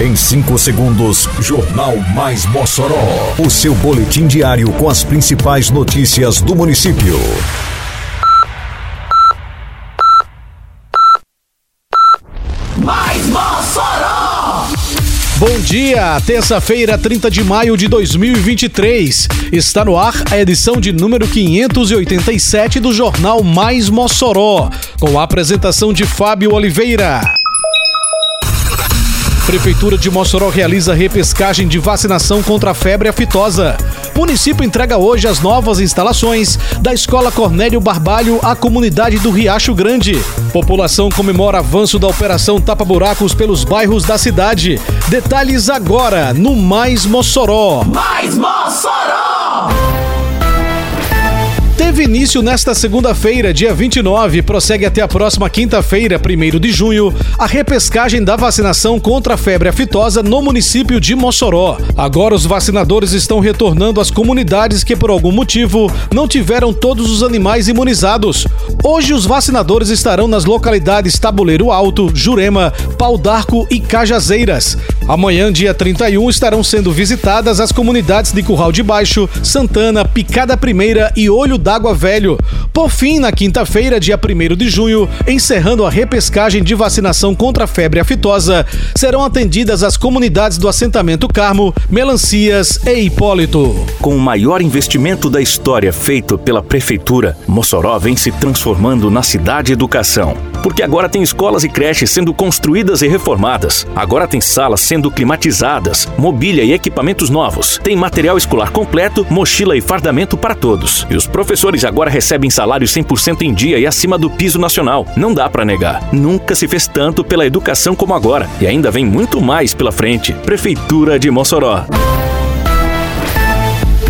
Em 5 segundos, Jornal Mais Mossoró. O seu boletim diário com as principais notícias do município. Mais Mossoró! Bom dia, terça-feira, 30 de maio de 2023. Está no ar a edição de número 587 do Jornal Mais Mossoró, com a apresentação de Fábio Oliveira. Prefeitura de Mossoró realiza repescagem de vacinação contra a febre aftosa. Município entrega hoje as novas instalações da Escola Cornélio Barbalho à comunidade do Riacho Grande. População comemora avanço da Operação Tapa Buracos pelos bairros da cidade. Detalhes agora no Mais Mossoró. Mais Mossoró! Teve início nesta segunda-feira, dia 29, prossegue até a próxima quinta-feira, 1 de junho, a repescagem da vacinação contra a febre aftosa no município de Mossoró. Agora os vacinadores estão retornando às comunidades que por algum motivo não tiveram todos os animais imunizados. Hoje os vacinadores estarão nas localidades Tabuleiro Alto, Jurema, Pau d'Arco e Cajazeiras. Amanhã, dia 31, estarão sendo visitadas as comunidades de Curral de Baixo, Santana, Picada Primeira e Olho d'Água Velho. Por fim, na quinta-feira, dia 1 de junho, encerrando a repescagem de vacinação contra a febre aftosa, serão atendidas as comunidades do assentamento Carmo, Melancias e Hipólito. Com o maior investimento da história feito pela Prefeitura, Mossoró vem se transformando na cidade educação. Porque agora tem escolas e creches sendo construídas e reformadas. Agora tem salas sendo climatizadas, mobília e equipamentos novos. Tem material escolar completo, mochila e fardamento para todos. E os professores agora recebem salário 100% em dia e acima do piso nacional. Não dá para negar. Nunca se fez tanto pela educação como agora. E ainda vem muito mais pela frente. Prefeitura de Mossoró.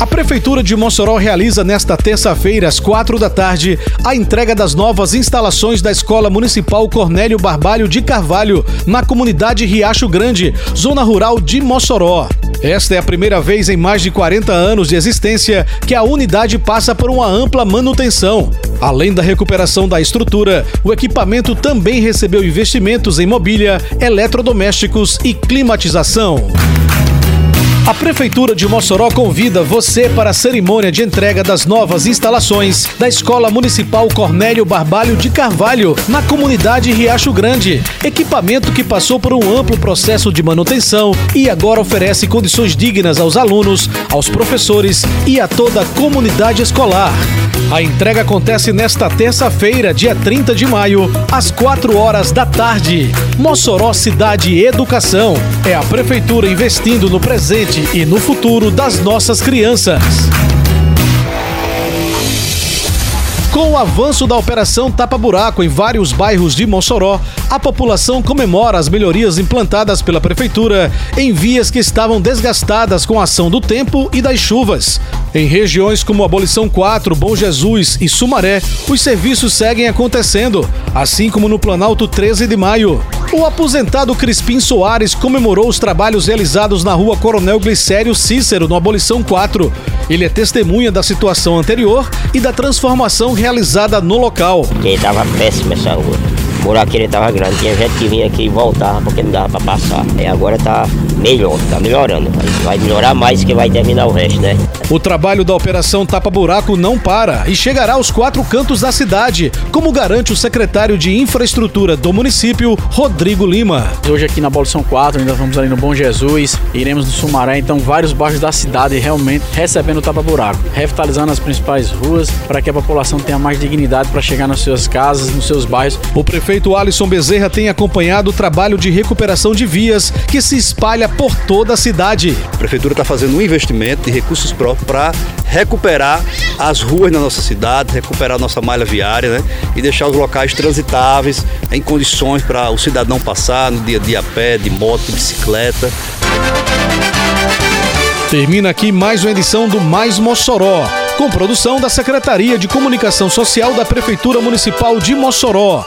A Prefeitura de Mossoró realiza nesta terça-feira, às quatro da tarde, a entrega das novas instalações da Escola Municipal Cornélio Barbalho de Carvalho, na comunidade Riacho Grande, zona rural de Mossoró. Esta é a primeira vez em mais de 40 anos de existência que a unidade passa por uma ampla manutenção. Além da recuperação da estrutura, o equipamento também recebeu investimentos em mobília, eletrodomésticos e climatização. A Prefeitura de Mossoró convida você para a cerimônia de entrega das novas instalações da Escola Municipal Cornélio Barbalho de Carvalho, na comunidade Riacho Grande. Equipamento que passou por um amplo processo de manutenção e agora oferece condições dignas aos alunos, aos professores e a toda a comunidade escolar. A entrega acontece nesta terça-feira, dia 30 de maio, às 4 horas da tarde. Mossoró Cidade Educação. É a Prefeitura investindo no presente e no futuro das nossas crianças. Com o avanço da Operação Tapa Buraco em vários bairros de Mossoró, a população comemora as melhorias implantadas pela Prefeitura em vias que estavam desgastadas com a ação do tempo e das chuvas. Em regiões como Abolição 4, Bom Jesus e Sumaré, os serviços seguem acontecendo, assim como no Planalto 13 de Maio. O aposentado Crispim Soares comemorou os trabalhos realizados na rua Coronel Glicério Cícero, no Abolição 4. Ele é testemunha da situação anterior e da transformação realizada no local. Porque tava péssima essa rua. O buraco ele tava grande, tinha gente que vinha aqui e voltava porque não dava para passar. E agora tá melhor, tá melhorando. Vai melhorar mais que vai terminar o resto, né? O trabalho da Operação Tapa Buraco não para e chegará aos quatro cantos da cidade, como garante o secretário de Infraestrutura do município, Rodrigo Lima. Hoje aqui na Abolição 4, ainda vamos ali no Bom Jesus, iremos no Sumaré, então vários bairros da cidade realmente recebendo o Tapa Buraco, revitalizando as principais ruas para que a população tenha mais dignidade para chegar nas suas casas, nos seus bairros. O prefeito Alisson Bezerra tem acompanhado o trabalho de recuperação de vias que se espalha por toda a cidade. A prefeitura está fazendo um investimento de recursos próprios para recuperar as ruas na nossa cidade, recuperar a nossa malha viária né? e deixar os locais transitáveis em condições para o cidadão passar no dia a dia a pé, de moto, de bicicleta. Termina aqui mais uma edição do Mais Mossoró, com produção da Secretaria de Comunicação Social da Prefeitura Municipal de Mossoró.